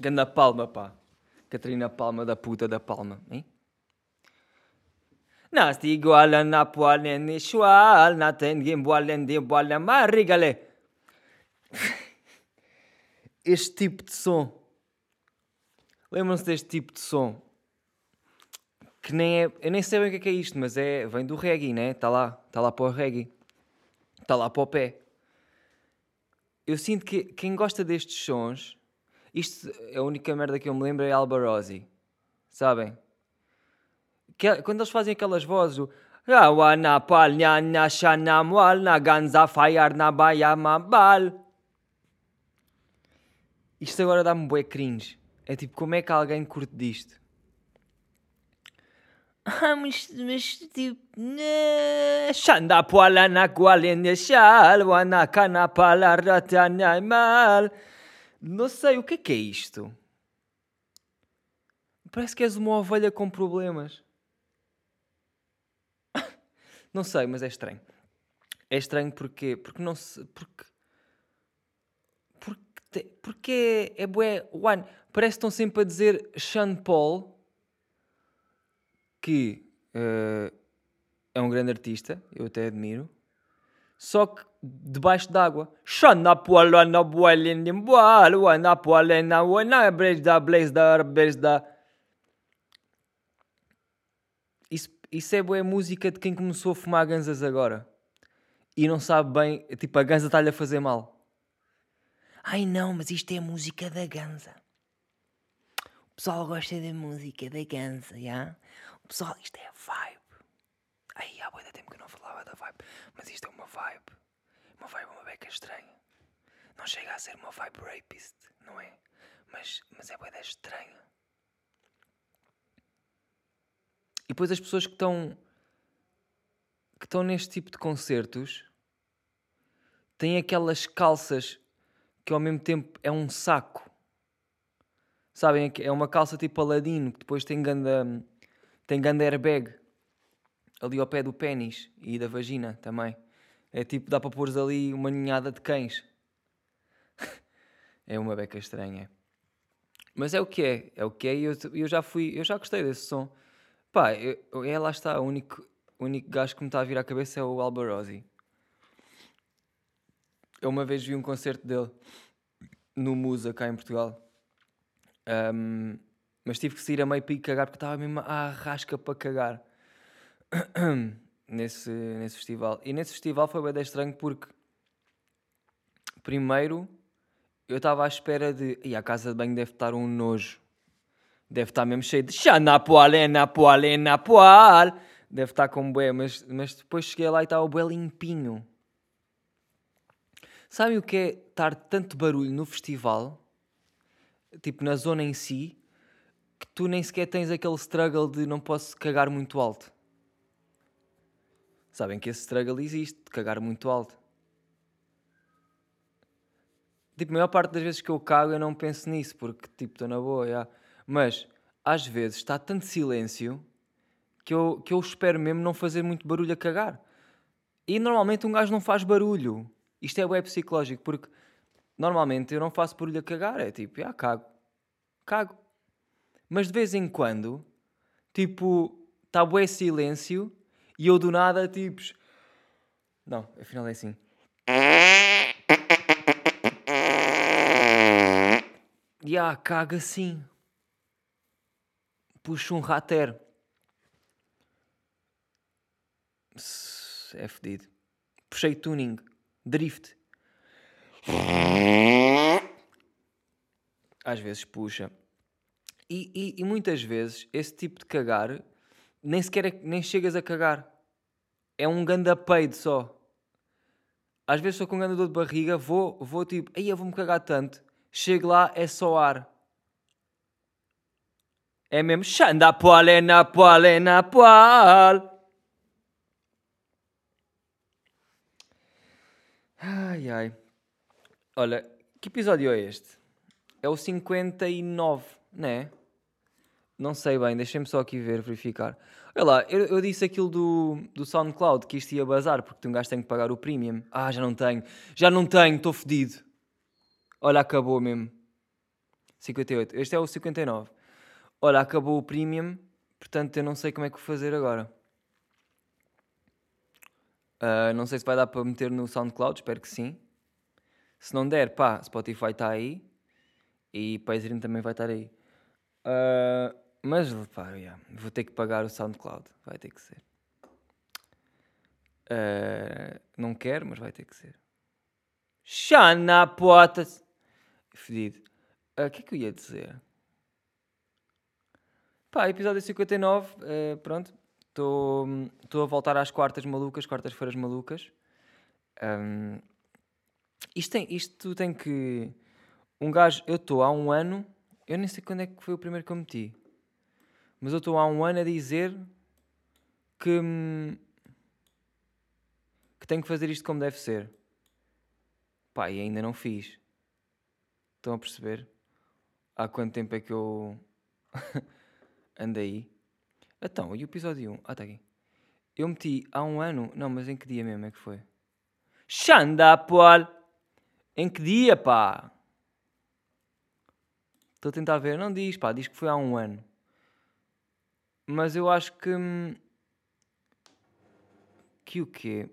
Ganda Palma, pá. Catarina Palma da puta da Palma, hein? Nasti igual na poalen ni shual, na tengim boalen de boalen marigale. Este tipo de som. Lembram-se deste tipo de som? Que nem é. Eu nem sei bem o que é, que é isto, mas é. Vem do reggae, né? Está lá. Está lá para o reggae. Está lá para o pé. Eu sinto que quem gosta destes sons. Isto, a única merda que eu me lembro é Alba Rossi. Sabem? Que, quando eles fazem aquelas vozes. O, na palha na shanamual na ganza fire na baia mabal. Isto agora dá-me bué cringe. É tipo, como é que alguém curte disto? Ah, mas, mas tipo. Shanda poala na qualene shal, wana kana pala ratana mal. Não sei, o que é que é isto? Parece que és uma ovelha com problemas. Não sei, mas é estranho. É estranho porque, porque não se. Porque. Porque, porque é, é bué. One, parece que estão sempre a dizer Sean Paul, que uh, é um grande artista, eu até admiro, só que debaixo d'água. Isso isso é boa música de quem começou a fumar ganzas agora e não sabe bem, tipo, a ganza está-lhe a fazer mal. Ai não, mas isto é música da ganza. O pessoal gosta da música da ganza, já? O pessoal, isto é vibe. Ai, há boa tempo que eu não falava da vibe, mas isto é uma vibe. Uma beca estranha. Não chega a ser uma vibe rapist, não é? Mas, mas é boa estranha. E depois as pessoas que estão que estão neste tipo de concertos têm aquelas calças que ao mesmo tempo é um saco. Sabem? É uma calça tipo Aladino que depois tem ganda, tem ganda airbag ali ao pé do pênis e da vagina também. É tipo, dá para pôr ali uma ninhada de cães. é uma beca estranha. Mas é o que é, é o que é e eu, eu já fui, eu já gostei desse som. Pá, eu, é lá está, o único, único gajo que me está a vir à cabeça é o Albarosi. Eu uma vez vi um concerto dele no Musa, cá em Portugal. Um, mas tive que sair a meio ir cagar porque estava mesmo à rasca para cagar nesse, nesse festival. E nesse festival foi bem estranho porque primeiro eu estava à espera de. E a casa de banho deve estar um nojo. Deve estar mesmo cheio de Xanapoal, Enapoal, Enapoal. Deve estar com bué, mas, mas depois cheguei lá e estava bué limpinho. Sabem o que é estar tanto barulho no festival, tipo na zona em si, que tu nem sequer tens aquele struggle de não posso cagar muito alto. Sabem que esse struggle existe, de cagar muito alto. Tipo, a maior parte das vezes que eu cago eu não penso nisso, porque tipo, estou na boa, já. Mas às vezes está tanto silêncio que eu, que eu espero mesmo não fazer muito barulho a cagar. E normalmente um gajo não faz barulho. Isto é web psicológico, porque normalmente eu não faço barulho a cagar. É tipo, ah, cago. Cago. Mas de vez em quando, tipo, está bué silêncio e eu do nada, tipo. Não, afinal é assim. E ah, caga assim puxo um rater. É fedido. Puxei tuning. Drift. Às vezes puxa. E, e, e, muitas vezes esse tipo de cagar nem sequer é, nem chegas a cagar. É um ganda peido só. Às vezes estou com um ganda dor de barriga, vou, vou tipo, aí eu vou-me cagar tanto. Chego lá, é só ar. É mesmo Xanda Poal, é na Poal, é na Poal. Ai ai. Olha, que episódio é este? É o 59, não é? Não sei bem, deixem-me só aqui ver, verificar. Olha lá, eu, eu, disse aquilo do, do SoundCloud que isto ia bazar porque um gajo tem que pagar o premium. Ah, já não tenho. Já não tenho, estou fedido. Olha, acabou mesmo. 58. Este é o 59. Olha, acabou o premium, portanto eu não sei como é que vou fazer agora. Uh, não sei se vai dar para meter no SoundCloud, espero que sim. Se não der, pá, Spotify está aí e Patreon também vai estar aí. Uh, mas, pá, yeah, vou ter que pagar o SoundCloud, vai ter que ser. Uh, não quero, mas vai ter que ser. Xana potas! Fedido. O que é que eu ia dizer? Pá, episódio 59, uh, pronto. Estou a voltar às quartas malucas, quartas-feiras malucas. Um, isto, tem, isto tem que. Um gajo. Eu estou há um ano. Eu nem sei quando é que foi o primeiro que eu meti. Mas eu estou há um ano a dizer que. que tenho que fazer isto como deve ser. Pá, e ainda não fiz. Estão a perceber? Há quanto tempo é que eu andei? Então, e o episódio 1? Ah, está aqui. Eu meti há um ano. Não, mas em que dia mesmo é que foi? Xanda, Paul! Em que dia, pá? Estou a tentar ver. Não diz, pá. Diz que foi há um ano. Mas eu acho que. Hum, que o quê?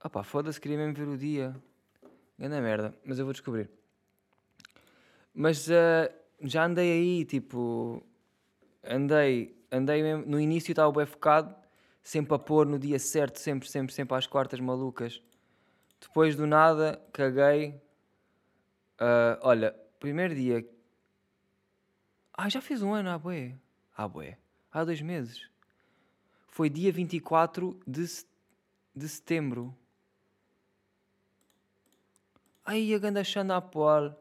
Ah pá, foda-se, queria mesmo ver o dia. Grande merda. Mas eu vou descobrir. Mas uh, já andei aí, tipo andei, andei mesmo, no início estava bem focado, sempre a pôr no dia certo, sempre, sempre, sempre às quartas malucas. Depois do nada, caguei. Uh, olha, primeiro dia. Ah, já fiz um ano, ah, bué. Ah, bué. Há dois meses. Foi dia 24 de, de setembro. Ai, a ganda Xanda Paul.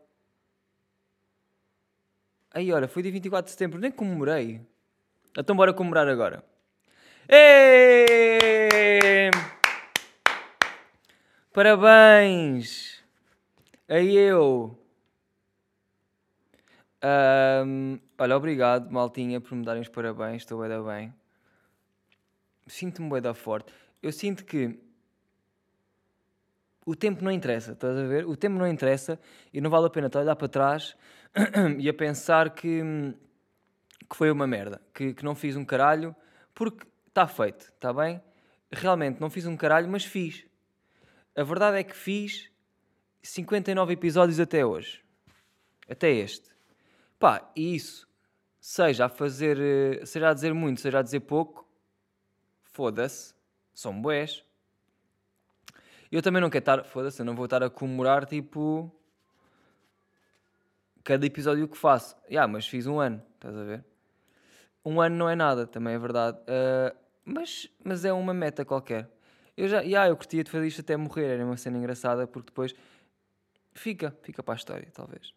Aí, olha, foi dia 24 de setembro, nem comemorei. Então bora comemorar agora. Ei! Parabéns! Aí eu. Um, olha, obrigado, maltinha, por me darem os parabéns. Estou bem bem. Sinto-me bem da forte. Eu sinto que o tempo não interessa, estás a ver? O tempo não interessa e não vale a pena estar a olhar para trás e a pensar que, que foi uma merda, que, que não fiz um caralho, porque está feito, está bem? Realmente não fiz um caralho, mas fiz. A verdade é que fiz 59 episódios até hoje. Até este. Pá, e isso, seja a fazer, eh, seja a dizer muito, seja a dizer pouco, foda-se, são boés. Eu também não quero estar, foda-se, eu não vou estar a comemorar tipo cada episódio que faço. Yeah, mas fiz um ano, estás a ver? Um ano não é nada, também é verdade. Uh, mas, mas é uma meta qualquer. Eu já, yeah, eu curtia de fazer isto até morrer, era uma cena engraçada, porque depois fica, fica para a história, talvez.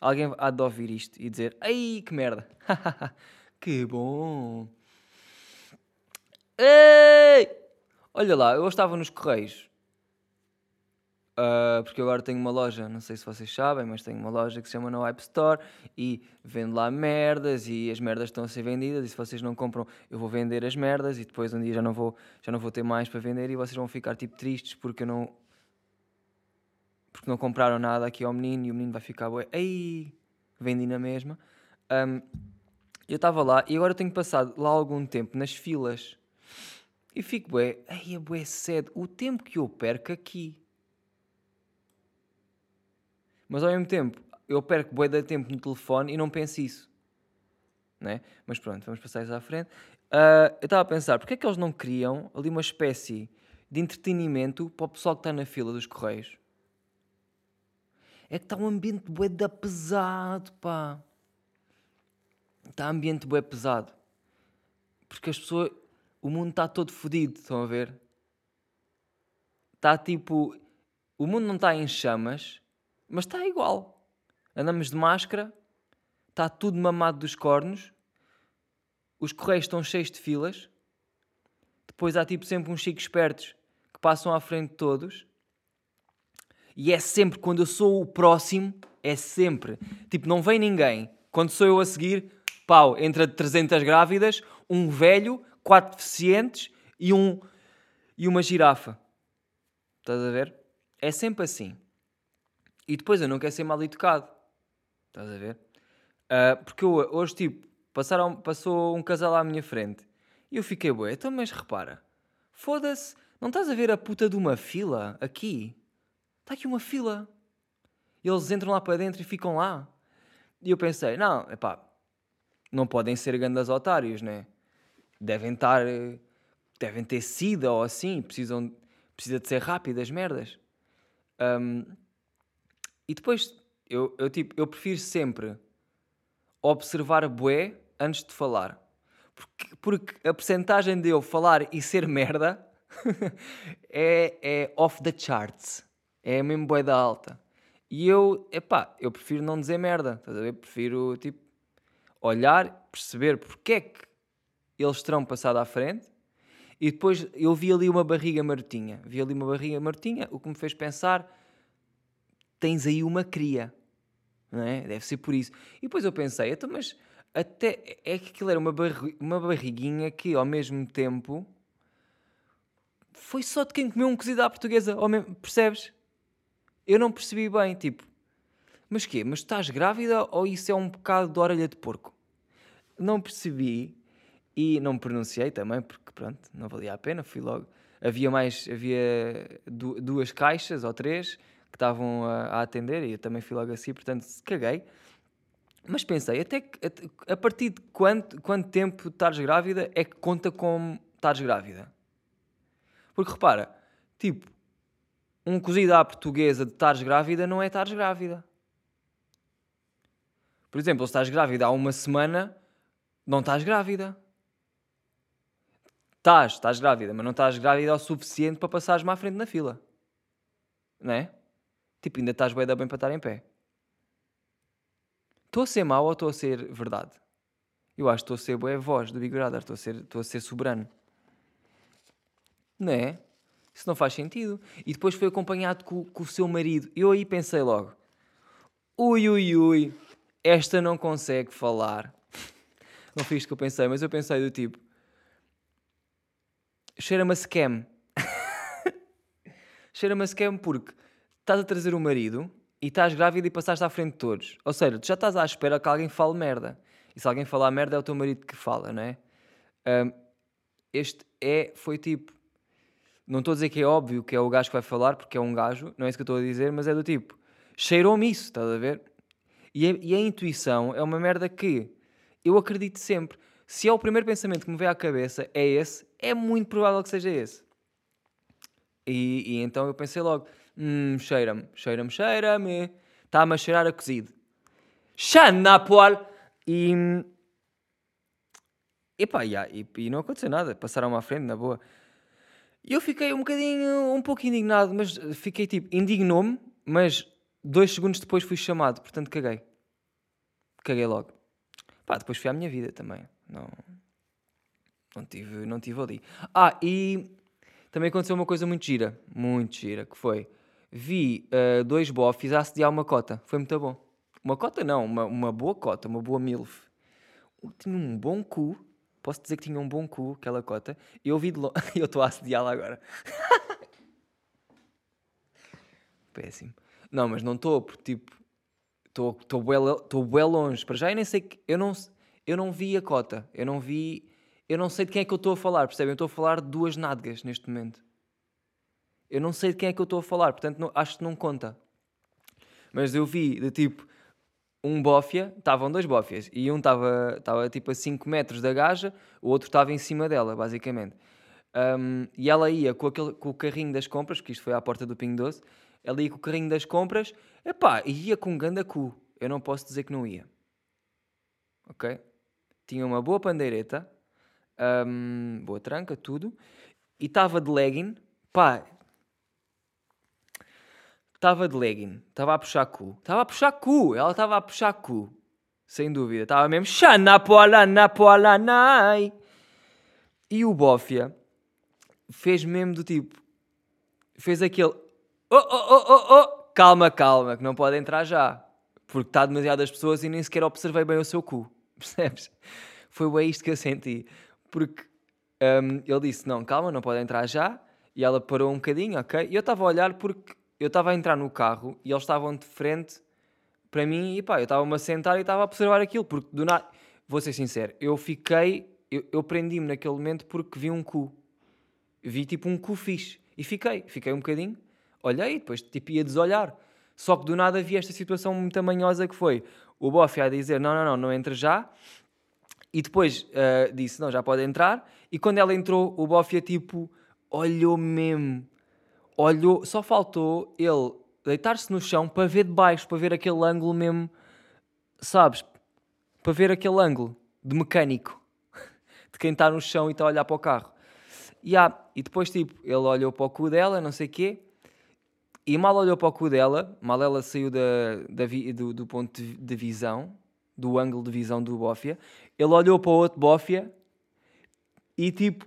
Alguém há de ouvir isto e dizer: Ai, que merda! que bom! Ei! Olha lá, eu estava nos Correios Uh, porque agora tenho uma loja, não sei se vocês sabem, mas tenho uma loja que se chama No App Store e vendo lá merdas e as merdas estão a ser vendidas e se vocês não compram eu vou vender as merdas e depois um dia já não vou, já não vou ter mais para vender e vocês vão ficar tipo tristes porque eu não porque não compraram nada aqui ao menino e o menino vai ficar bué, ei, vendi na mesma. Um, eu estava lá e agora tenho passado lá algum tempo nas filas e fico bué, ei, é bué cedo, o tempo que eu perco aqui mas ao mesmo tempo, eu perco bué de tempo no telefone e não penso isso. Né? Mas pronto, vamos passar isso à frente. Uh, eu estava a pensar, porque é que eles não criam ali uma espécie de entretenimento para o pessoal que está na fila dos correios? É que está um ambiente bué da pesado, pá. Está um ambiente bué pesado. Porque as pessoas... O mundo está todo fodido, estão a ver? Está tipo... O mundo não está em chamas, mas está igual. Andamos de máscara, está tudo mamado dos cornos, os correios estão cheios de filas, depois há tipo sempre uns chicos espertos que passam à frente de todos, e é sempre quando eu sou o próximo, é sempre, tipo, não vem ninguém. Quando sou eu a seguir, pau, entra 300 grávidas, um velho, quatro deficientes e, um, e uma girafa. Estás a ver? É sempre assim. E depois eu não quero ser mal educado. Estás a ver? Uh, porque eu, hoje, tipo, passaram, passou um casal à minha frente e eu fiquei, bué, então, mas repara, foda-se, não estás a ver a puta de uma fila aqui? Está aqui uma fila. Eles entram lá para dentro e ficam lá. E eu pensei, não, epá, não podem ser grandes otários, né? Devem estar, devem ter sida ou assim, precisam, precisa de ser rápido as merdas. Um, e depois, eu, eu, tipo, eu prefiro sempre observar bué antes de falar. Porque, porque a percentagem de eu falar e ser merda é, é off the charts. É mesmo bué da alta. E eu, epá, eu prefiro não dizer merda, estás a ver? Prefiro, tipo, olhar, perceber porque é que eles terão passado à frente e depois eu vi ali uma barriga martinha. Vi ali uma barriga martinha, o que me fez pensar, tens aí uma cria, não é? Deve ser por isso. E depois eu pensei, então, mas até é que aquilo era uma, barri uma barriguinha que ao mesmo tempo foi só de quem comeu um cozido à portuguesa, percebes? Eu não percebi bem, tipo, mas quê? Mas estás grávida ou isso é um bocado de orelha de porco? Não percebi e não pronunciei também, porque pronto, não valia a pena, fui logo. Havia mais, havia duas caixas ou três que estavam a, a atender e eu também fui logo assim, portanto caguei. Mas pensei, até que a partir de quanto, quanto tempo estás grávida é que conta como estás grávida? Porque repara, tipo, um cozido à portuguesa de estares grávida não é estares grávida. Por exemplo, se estás grávida há uma semana, não estás grávida. Estás, estás grávida, mas não estás grávida o suficiente para passares-me à frente na fila. Não é? Tipo, ainda estás bem, bem para estar em pé. Estou a ser mau ou estou a ser verdade? Eu acho que estou a ser boa voz do Big Brother, estou a ser, estou a ser soberano. Não é? Isso não faz sentido. E depois foi acompanhado com, com o seu marido. Eu aí pensei logo: ui, ui, ui, esta não consegue falar. Não fiz o que eu pensei, mas eu pensei do tipo: cheira-me a scam. cheira-me a scam porque estás a trazer o marido e estás grávida e passaste à frente de todos. Ou seja, tu já estás à espera que alguém fale merda. E se alguém falar merda é o teu marido que fala, não é? Um, este é, foi tipo, não estou a dizer que é óbvio que é o gajo que vai falar, porque é um gajo, não é isso que eu estou a dizer, mas é do tipo, cheirou-me isso, estás a ver? E a, e a, intuição é uma merda que eu acredito sempre. Se é o primeiro pensamento que me vem à cabeça, é esse, é muito provável que seja esse. E, e então eu pensei logo, hum, cheira-me, cheira-me, cheira-me, está-me a cheirar a cozido. Xanapol! E... Epá, yeah, e, e não aconteceu nada, passaram-me à frente, na boa. E eu fiquei um bocadinho, um pouco indignado, mas fiquei tipo, indignou-me, mas dois segundos depois fui chamado, portanto caguei. Caguei logo. Pá, depois fui à minha vida também. Não, não, tive, não tive ali. Ah, e também aconteceu uma coisa muito gira, muito gira, que foi, vi uh, dois bofs a assediar uma cota. Foi muito bom. Uma cota não, uma, uma boa cota, uma boa milf. Tinha um bom cu Posso dizer que tinha um bom cu, aquela cota. Eu ouvi de longe. eu estou a assediá-la agora. Péssimo. Não, mas não estou, porque tipo. Estou bem longe. Para já eu nem sei que. Eu não, eu não vi a cota. Eu não vi. Eu não sei de quem é que eu estou a falar, percebem? Eu estou a falar de duas nádegas neste momento. Eu não sei de quem é que eu estou a falar, portanto não, acho que não conta. Mas eu vi de tipo um bófia, estavam dois bófias, e um estava tipo a 5 metros da gaja, o outro estava em cima dela, basicamente. Um, e ela ia com, aquele, com o carrinho das compras, que isto foi à porta do Pingo Doce, ela ia com o carrinho das compras, epá, e ia com um ganda cu. Eu não posso dizer que não ia. Ok? Tinha uma boa pandeireta, um, boa tranca, tudo, e estava de legging, pá, estava de legging, estava a puxar cu. Estava a puxar cu, ela estava a puxar cu. Sem dúvida. Estava mesmo Xanapoalanai. E o Bófia fez mesmo do tipo. Fez aquele. Oh, oh, oh, oh, oh. Calma, calma, que não pode entrar já. Porque está demasiadas pessoas e nem sequer observei bem o seu cu. Percebes? Foi bem isto que eu senti. Porque um, ele disse: Não, calma, não pode entrar já. E ela parou um bocadinho, ok? E eu estava a olhar porque eu estava a entrar no carro e eles estavam de frente para mim e pá, eu estava-me a sentar e estava a observar aquilo, porque do nada, vou ser sincero, eu fiquei, eu, eu prendi-me naquele momento porque vi um cu. Vi tipo um cu fixe. E fiquei, fiquei um bocadinho, olhei e depois tipo ia desolhar. Só que do nada vi esta situação muito manhosa que foi o Boff a dizer não, não, não, não entra já. E depois uh, disse não, já pode entrar. E quando ela entrou, o Boff tipo olhou mesmo. Olhou, só faltou ele deitar-se no chão para ver de baixo, para ver aquele ângulo mesmo, sabes? Para ver aquele ângulo de mecânico, de quem está no chão e está a olhar para o carro. E, ah, e depois, tipo, ele olhou para o cu dela, não sei o quê, e mal olhou para o cu dela, mal ela saiu da, da vi, do, do, ponto de, de, visão, do ângulo de visão do Bófia, ele olhou para o outro Bófia e tipo,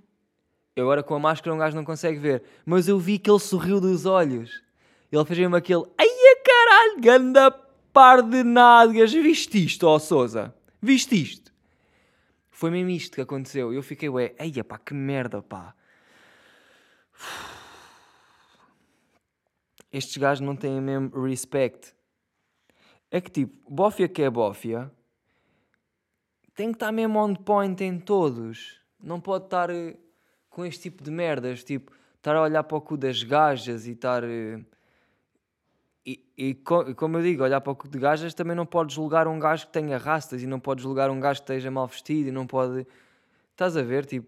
agora com a máscara um gajo não consegue ver, mas eu vi que ele sorriu dos olhos. Ele fez mesmo aquele, ai caralho, ganda par de nádegas, viste isto, ó Souza? Viste isto? Foi mesmo isto que aconteceu. Eu fiquei, ué, ai pá, que merda, pá. Estes gajos não têm mesmo respect. É que tipo, bófia que é bófia, tem que estar mesmo on point em todos. Não pode estar uh, com este tipo de merdas, tipo, estar a olhar para o cu das gajas e estar... Uh, e, e, como eu digo, olhar para o cu de gajas também não pode julgar um gajo que tenha rastas e não pode julgar um gajo que esteja mal vestido e não pode. Estás a ver? Tipo,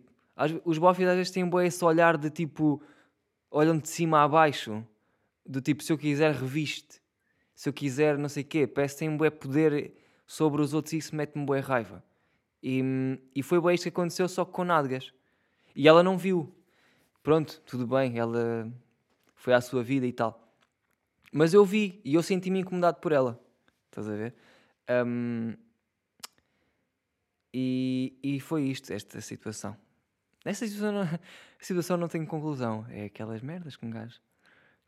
os bofes às vezes têm bem esse olhar de tipo, olham de cima a baixo, do tipo, se eu quiser reviste, se eu quiser não sei o quê, parece que um bué poder sobre os outros e isso mete-me bué raiva. E, e foi bem isto que aconteceu só com nádegas. E ela não viu. Pronto, tudo bem, ela foi à sua vida e tal. Mas eu vi e eu senti-me incomodado por ela. Estás a ver? Um, e, e foi isto, esta situação. Esta situação não, situação não tem conclusão. É aquelas merdas com um gajo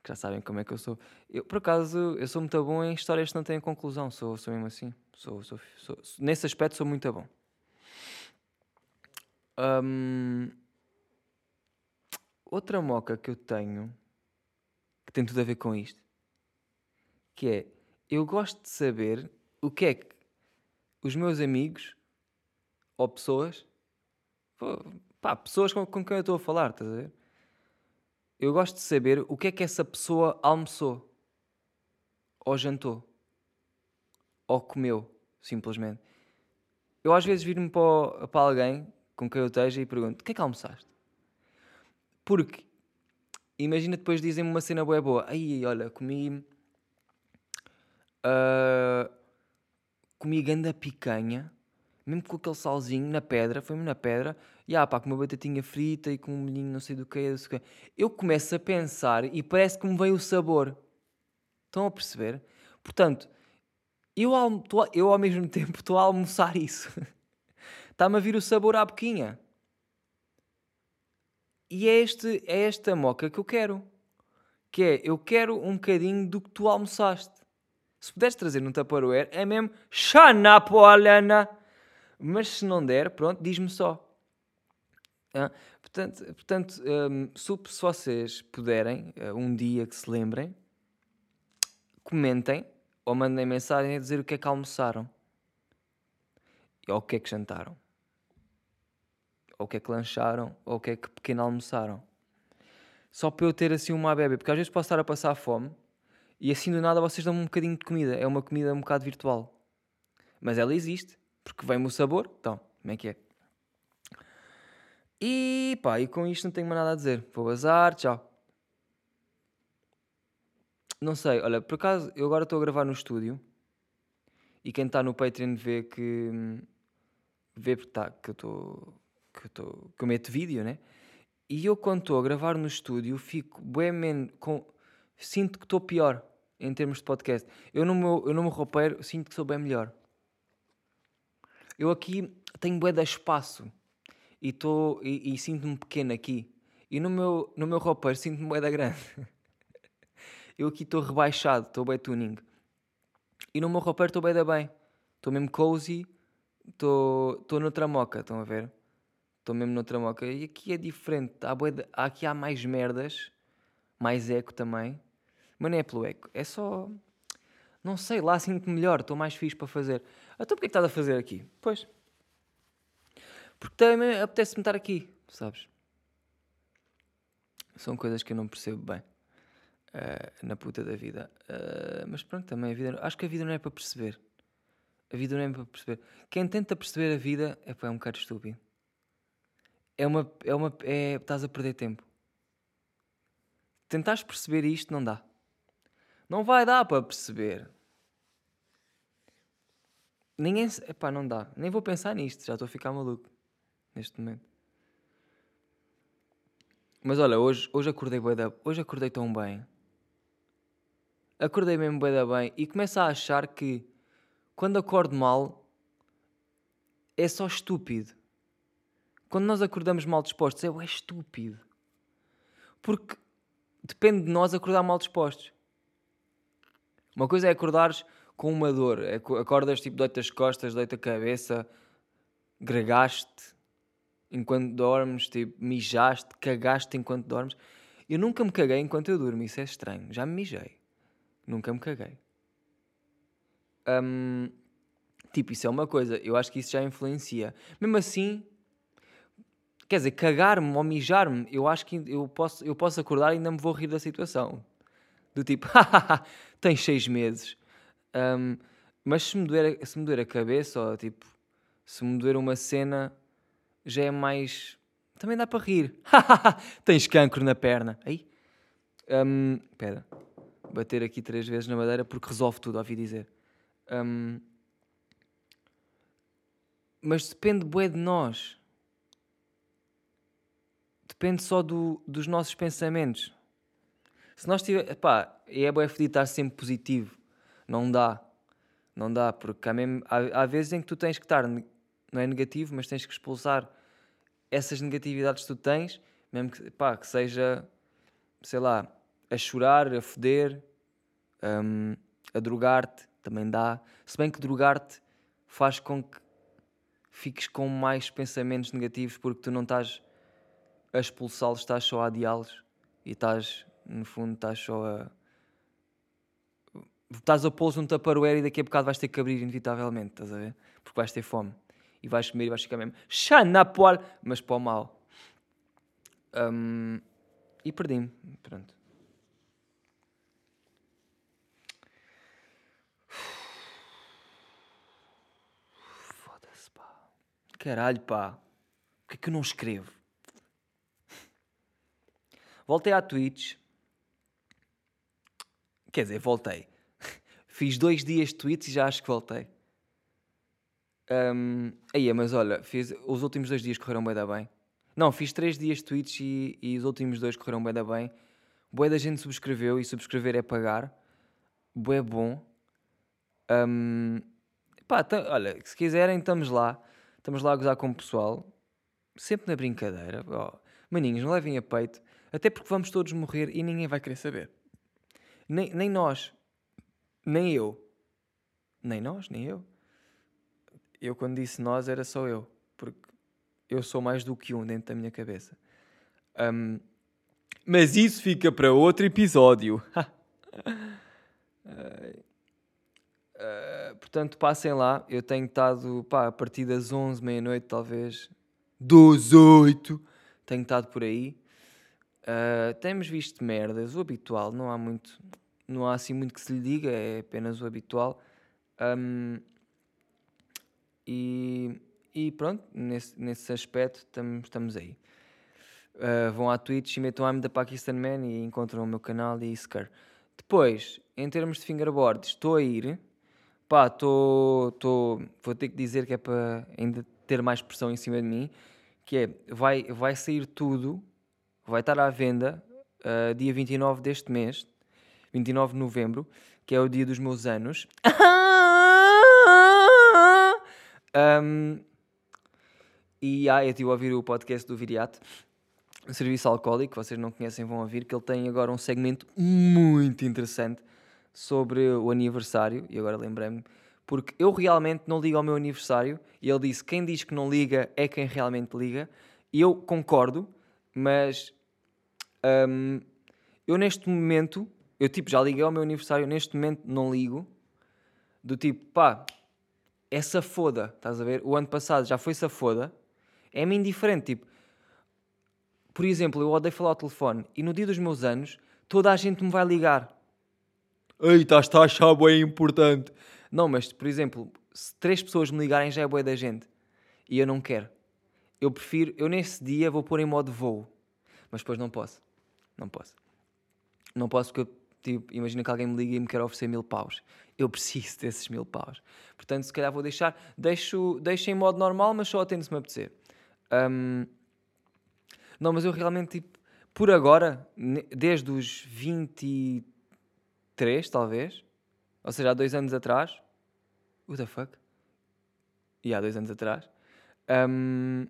que já sabem como é que eu sou. Eu, por acaso, eu sou muito bom em histórias que não têm conclusão. Sou, sou mesmo assim. Sou, sou, sou, nesse aspecto, sou muito bom. Um, outra moca que eu tenho que tem tudo a ver com isto que é eu gosto de saber o que é que os meus amigos ou pessoas, pá, pessoas com, com quem eu estou a falar, estás a ver? Eu gosto de saber o que é que essa pessoa almoçou, ou jantou, ou comeu, simplesmente. Eu às vezes viro-me para, para alguém com quem eu esteja e pergunto: o que é que almoçaste? Porque imagina depois dizem-me uma cena boa boa. Aí, olha, comi Uh, comi ganda picanha, mesmo com aquele salzinho na pedra, foi-me na pedra, e ah pá, com uma batatinha frita e com um molhinho não sei do que, não sei que. Eu começo a pensar e parece que me veio o sabor. Estão a perceber? Portanto, eu, eu ao mesmo tempo estou a almoçar isso. Está-me a vir o sabor à boquinha. E é, este, é esta moca que eu quero. Que é, eu quero um bocadinho do que tu almoçaste. Se puderes trazer num Tupperware, é mesmo xanapoalana. Mas se não der, pronto, diz-me só. Ah, portanto, portanto um, se vocês puderem, uh, um dia que se lembrem, comentem ou mandem mensagem a dizer o que é que almoçaram. Ou o que é que jantaram. Ou o que é que lancharam. Ou o que é que pequeno almoçaram. Só para eu ter assim uma bebê. Porque às vezes posso estar a passar fome e assim do nada vocês dão-me um bocadinho de comida. É uma comida um bocado virtual. Mas ela existe, porque vem-me o sabor. Então, como é que é? E pá, e com isto não tenho mais nada a dizer. Vou bazar, tchau. Não sei, olha, por acaso eu agora estou a gravar no estúdio e quem está no Patreon vê que. vê porque tá, que eu estou. Que estou. que eu meto vídeo, né? E eu quando estou a gravar no estúdio fico bem com sinto que estou pior em termos de podcast. Eu no meu, eu no meu roupeiro sinto que sou bem melhor. Eu aqui tenho bué de espaço e, tô, e, e sinto-me pequeno aqui. E no meu, no meu roupeiro sinto-me bué da grande. eu aqui estou rebaixado, estou bem tuning. E no meu roupeiro estou bem da bem. Estou mesmo cozy, estou noutra moca, estão a ver? Estou mesmo noutra moca. E aqui é diferente. Há, de, aqui há mais merdas, mais eco também Mas não é pelo eco. É só. Não sei, lá sinto-me melhor, estou mais fixe para fazer. Então porquê que estás a fazer aqui? Pois. Porque também apetece-me estar aqui, sabes? São coisas que eu não percebo bem uh, na puta da vida. Uh, mas pronto, também a vida. Acho que a vida não é para perceber. A vida não é para perceber. Quem tenta perceber a vida é, pá, é um bocado estúpido. É uma. É uma é, estás a perder tempo. Tentares perceber isto, não dá. Não vai dar para perceber. Ninguém. Epá, não dá. Nem vou pensar nisto. Já estou a ficar maluco. Neste momento. Mas olha, hoje, hoje acordei bem Hoje acordei tão bem. Acordei mesmo bem da bem. E começo a achar que quando acordo mal é só estúpido. Quando nós acordamos mal dispostos, é, estúpido. Porque depende de nós acordar mal dispostos. Uma coisa é acordares com uma dor. Acordas tipo, doito as costas, doito a cabeça, gregaste enquanto dormes, tipo, mijaste, cagaste enquanto dormes. Eu nunca me caguei enquanto eu durmo, isso é estranho. Já me mijei. Nunca me caguei. Um, tipo, isso é uma coisa. Eu acho que isso já influencia. Mesmo assim, quer dizer, cagar-me ou mijar-me, eu acho que eu posso, eu posso acordar e ainda me vou rir da situação. Do tipo, tens seis meses. Um, mas se me, doer, se me doer a cabeça, ou tipo, se me doer uma cena, já é mais. Também dá para rir. tens cancro na perna. Aí. Um, espera. Bater aqui três vezes na madeira porque resolve tudo, ouvi dizer. Um, mas depende bué de nós. Depende só do, dos nossos pensamentos. Se nós tiver, pá, é fedido estar sempre positivo. Não dá. Não dá, porque há, mesmo, há, há vezes em que tu tens que estar, não é negativo, mas tens que expulsar essas negatividades que tu tens, mesmo que, pá, que seja, sei lá, a chorar, a foder, um, a drogar-te, também dá. Se bem que drogar-te faz com que fiques com mais pensamentos negativos porque tu não estás a expulsá-los, estás só a adiá-los e estás, no fundo, estás só a. Estás a pô-los num taparoeiro e daqui a bocado vais ter que abrir, inevitavelmente, estás a ver? Porque vais ter fome e vais comer e vais ficar mesmo xanapoal, mas para o mal. Um, e perdi-me, pronto. Foda-se, pá. Caralho, pá. O que é que eu não escrevo? Voltei à Twitch. Quer dizer, voltei. Fiz dois dias de tweets e já acho que voltei. Um, aí, mas olha, fiz, os últimos dois dias correram bem da bem. Não, fiz três dias de tweets e, e, os últimos dois correram bem da bem. Boa da gente subscreveu e subscrever é pagar. Boa é bom. Um, pá, olha, se quiserem, estamos lá. Estamos lá a gozar com o pessoal. Sempre na brincadeira. Oh, maninhos, não levem a peito. Até porque vamos todos morrer e ninguém vai querer saber. Nem, nem nós. Nem eu. Nem nós, nem eu eu quando disse nós era só eu, porque eu sou mais do que um dentro da minha cabeça. Um, mas isso fica para outro episódio. uh, portanto, passem lá. Eu tenho estado pá, a partir das 11, meia-noite, talvez, dos 8, tenho estado por aí. Uh, temos visto merdas, o habitual, não há muito, não há assim muito que se lhe diga, é apenas o habitual. Um, e, e pronto, nesse, nesse aspecto estamos, aí. Uh, vão à Twitch e metam I'm the Pakistan Man e encontram o meu canal e isso, cara. Depois, em termos de fingerboard, estou a ir. Pá, estou. Vou ter que dizer que é para ainda ter mais pressão em cima de mim. Que é, vai, vai sair tudo, vai estar à venda uh, dia 29 deste mês, 29 de novembro, que é o dia dos meus anos. Um, e ah, eu estive a ouvir o podcast do Viriato, Serviço Alcoólico, que vocês não conhecem, vão ouvir, que ele tem agora um segmento muito interessante sobre o aniversário, e agora lembrei-me, porque eu realmente não ligo ao meu aniversário, e ele disse: quem diz que não liga é quem realmente liga, e eu concordo, mas um, eu neste momento Eu tipo, já liguei ao meu aniversário, neste momento não ligo. Do tipo, pá, é safoda, estás a ver? O ano passado já foi safoda. É-me indiferente, tipo... Por exemplo, eu odeio falar ao telefone e no dia dos meus anos toda a gente me vai ligar. Ei, estás a achar bem importante. Não, mas, por exemplo, se três pessoas me ligarem já é boa da gente. E eu não quero. Eu prefiro, eu nesse dia vou pôr em modo voo. Mas depois não posso. Não posso. Não posso porque eu, tipo, imagina que alguém me liga e me quer oferecer mil paus. Eu preciso desses mil paus. Portanto, se calhar vou deixar, deixo, deixo em modo normal, mas só atendo se me apetecer. Um, não, mas eu realmente, tipo, por agora, desde os 23, talvez, ou seja, há dois anos atrás, what the fuck? E há dois anos atrás, um,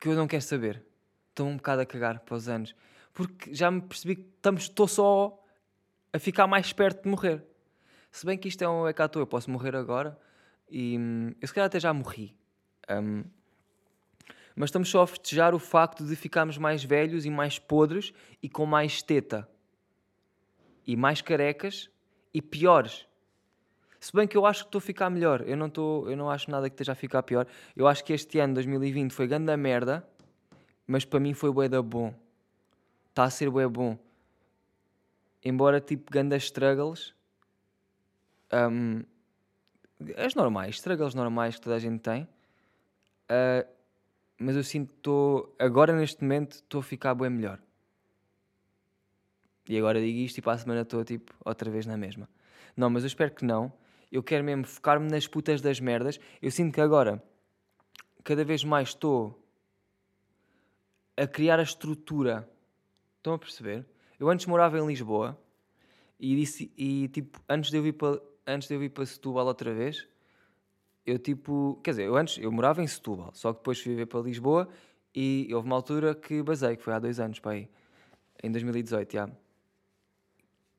que eu não quero saber. Estou um bocado a cagar para os anos. Porque já me percebi que estamos, estou só a ficar mais perto de morrer. Se bem que isto é um hecatombe, eu posso morrer agora e hum, eu se calhar até já morri. Um, mas estamos só a festejar o facto de ficarmos mais velhos e mais podres e com mais teta. E mais carecas e piores. Se bem que eu acho que estou a ficar melhor. Eu não, estou, eu não acho nada que esteja a ficar pior. Eu acho que este ano, 2020, foi grande merda, mas para mim foi bué da bom. Está a ser bué bom. Embora tipo ganda struggles, um, as normais, struggles normais que toda a gente tem, uh, mas eu sinto que estou, agora neste momento, estou a ficar bem melhor. E agora digo isto e para a semana estou tipo outra vez na mesma. Não, mas eu espero que não. Eu quero mesmo focar-me nas putas das merdas. Eu sinto que agora, cada vez mais estou a criar a estrutura. Estão a perceber? Eu antes morava em Lisboa e disse, e tipo, antes de eu vir para, antes de eu vir para Setúbal outra vez, eu tipo, quer dizer, eu antes eu morava em Setúbal, só que depois fui viver para Lisboa e houve uma altura que basei, que foi há dois anos para aí, em 2018, já,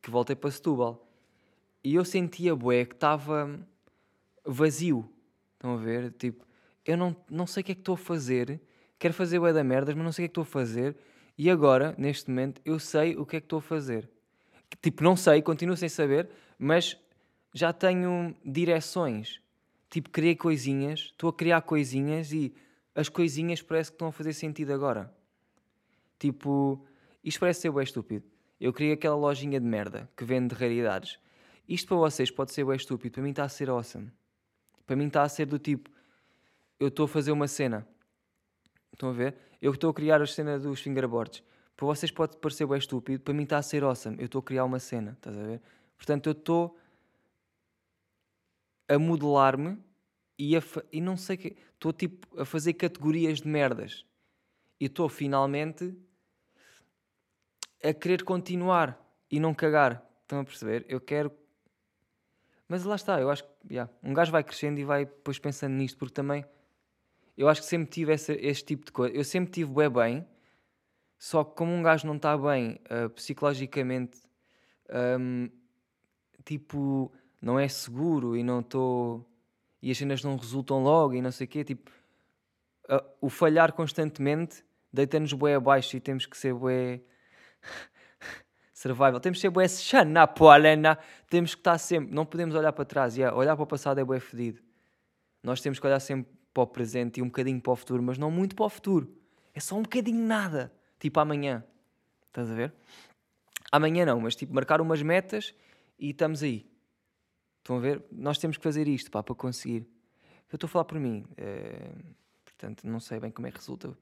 que voltei para Setúbal. E eu sentia, bué, que estava vazio. Estão a ver? Tipo, eu não, não sei o que é que estou a fazer, quero fazer bué da merdas, mas não sei o que é que estou a fazer. E agora, neste momento, eu sei o que é que estou a fazer. Tipo, não sei, continuo sem saber, mas já tenho direções tipo, criei coisinhas, estou a criar coisinhas e as coisinhas parece que estão a fazer sentido agora. Tipo, isto parece ser bem estúpido. Eu criei aquela lojinha de merda que vende raridades. Isto para vocês pode ser bem estúpido, para mim está a ser awesome. Para mim está a ser do tipo, eu estou a fazer uma cena. Estão a ver? Eu estou a criar a cena dos fingerboards. Para vocês pode parecer bem estúpido, para mim está a ser awesome. Eu estou a criar uma cena, estás a ver? Portanto, eu estou a modelar-me e, a e não sei que. Estou tipo a fazer categorias de merdas. E estou finalmente a querer continuar e não cagar. Estão a perceber? Eu quero. Mas lá está, eu acho que yeah, um gajo vai crescendo e vai depois pensando nisto, porque também eu acho que sempre tive esse, este tipo de coisa. Eu sempre tive bem bem, só que como um gajo não está bem uh, psicologicamente, um, tipo, não é seguro e não estou. e as cenas não resultam logo e não sei o quê. Tipo, uh, o falhar constantemente deita-nos bué abaixo e temos que ser bué. Survival. Temos que ser bué xana, polena. Temos que estar sempre. Não podemos olhar para trás. Yeah, olhar para o passado é bué fedido. Nós temos que olhar sempre para o presente e um bocadinho para o futuro, mas não muito para o futuro. É só um bocadinho nada. Tipo amanhã. Estás a ver? Amanhã não, mas tipo marcar umas metas e estamos aí. Estão a ver? Nós temos que fazer isto pá, para conseguir. Eu estou a falar por mim. É... Portanto, não sei bem como é que resulta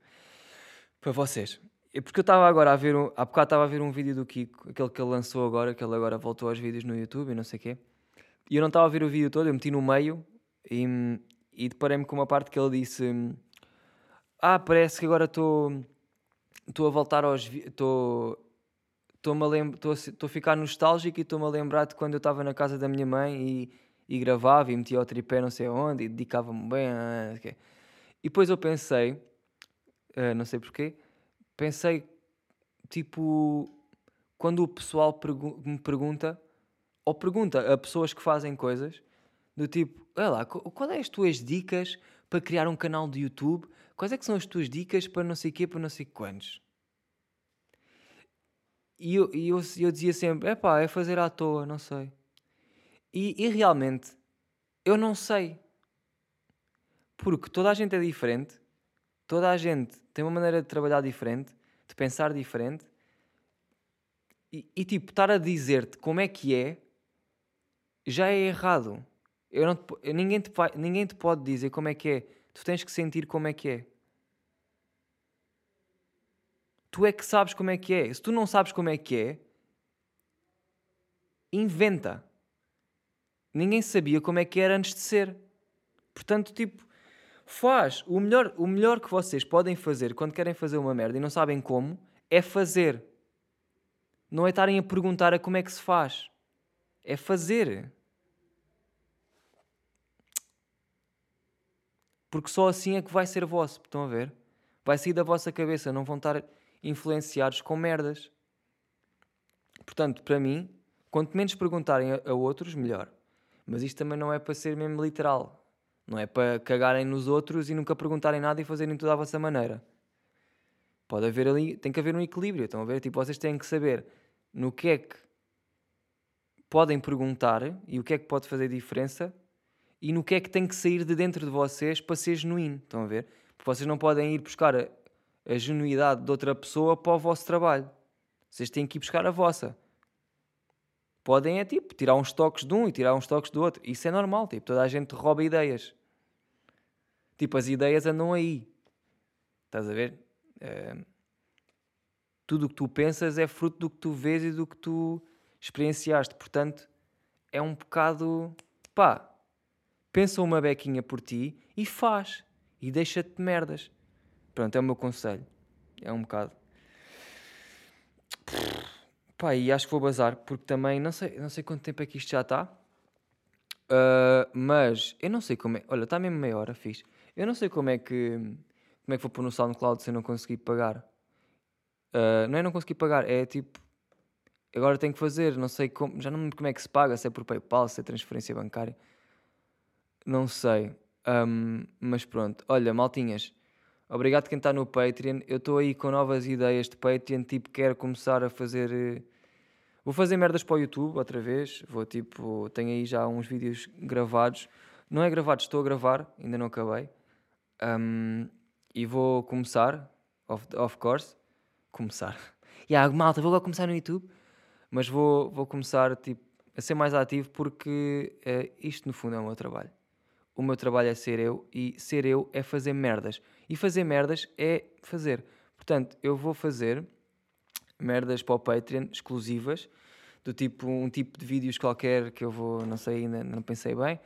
para vocês. É porque eu estava agora a ver, um... há bocado estava a ver um vídeo do Kiko, aquele que ele lançou agora, que ele agora voltou aos vídeos no YouTube e não sei o quê. E eu não estava a ver o vídeo todo, eu meti no meio e, e deparei-me com uma parte que ele disse: Ah, parece que agora estou a voltar aos. Estou estou-me a, ficar nostálgico e estou-me a lembrar de quando eu estava na casa da minha mãe e, e gravava e metia o tripé não sei onde e dedicava-me bem a... E depois eu pensei, uh, não sei porquê, pensei, tipo, quando o pessoal pergu me pergunta, ou pergunta a pessoas que fazem coisas, do tipo, olha lá, qual é as tuas dicas para criar um canal de YouTube? Quais é que são as tuas dicas para não sei quê, para não sei quantos? e eu, eu, eu dizia sempre: é pá, é fazer à toa, não sei. E, e realmente, eu não sei. Porque toda a gente é diferente, toda a gente tem uma maneira de trabalhar diferente, de pensar diferente, e, e tipo, estar a dizer-te como é que é já é errado. Eu não te, ninguém, te, ninguém te pode dizer como é que é. Tu tens que sentir como é que é. Tu é que sabes como é que é. Se tu não sabes como é que é, inventa. Ninguém sabia como é que era antes de ser. Portanto, tipo, faz. O melhor, o melhor que vocês podem fazer quando querem fazer uma merda e não sabem como é fazer. Não é estarem a perguntar a como é que se faz. É fazer. Porque só assim é que vai ser vosso. Estão a ver? Vai sair da vossa cabeça. Não vão estar influenciados com merdas. Portanto, para mim, quanto menos perguntarem a, a outros, melhor. Mas isto também não é para ser mesmo literal. Não é para cagarem nos outros e nunca perguntarem nada e fazerem tudo à vossa maneira. Pode haver ali, tem que haver um equilíbrio. Estão a ver? Tipo, vocês têm que saber no que é que podem perguntar e o que é que pode fazer diferença e no que é que tem que sair de dentro de vocês para ser genuíno. Estão a ver? Porque vocês não podem ir buscar a, a genuidade de outra pessoa para o vosso trabalho. Vocês têm que ir buscar a vossa. Podem é tipo tirar uns toques de um e tirar uns toques do outro. Isso é normal, tipo, toda a gente rouba ideias. Tipo, as ideias andam aí. Estás a ver? É... Tudo o que tu pensas é fruto do que tu vês e do que tu experienciaste. Portanto, é um bocado. pá, pensa uma bequinha por ti e faz. E deixa-te de merdas. Pronto, é o meu conselho. É um bocado. Pá, e acho que vou bazar, porque também não sei, não sei quanto tempo é que isto já está. Uh, mas eu não sei como é. Olha, está mesmo meia hora, fiz. Eu não sei como é que. Como é que vou pôr no SoundCloud se eu não conseguir pagar. Uh, não é não conseguir pagar, é tipo. Agora tenho que fazer, não sei como. Já não me como é que se paga, se é por PayPal, se é transferência bancária. Não sei. Um, mas pronto. Olha, maltinhas. Obrigado quem está no Patreon. Eu estou aí com novas ideias de Patreon. Tipo, quero começar a fazer. Eh, vou fazer merdas para o YouTube outra vez. Vou tipo. Tenho aí já uns vídeos gravados. Não é gravados, estou a gravar, ainda não acabei. Um, e vou começar, of, of course. Começar. E yeah, malta, vou agora começar no YouTube. Mas vou, vou começar tipo, a ser mais ativo porque uh, isto no fundo é o meu trabalho. O meu trabalho é ser eu e ser eu é fazer merdas. E fazer merdas é fazer. Portanto, eu vou fazer merdas para o Patreon exclusivas, do tipo um tipo de vídeos qualquer que eu vou, não sei ainda, não pensei bem,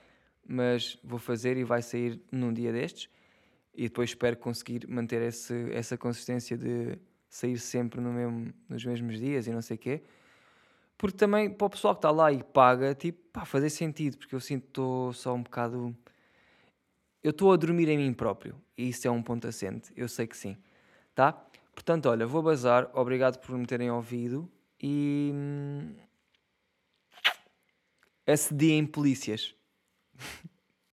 mas vou fazer e vai sair num dia destes. E depois espero conseguir manter esse, essa consistência de sair sempre no mesmo, nos mesmos dias e não sei o quê. Porque também para o pessoal que está lá e paga, tipo, pá, fazer sentido, porque eu sinto estou só um bocado eu estou a dormir em mim próprio. E isso é um ponto assente. Eu sei que sim. Tá? Portanto, olha, vou bazar. Obrigado por me terem ouvido. E. Hum, SD em polícias.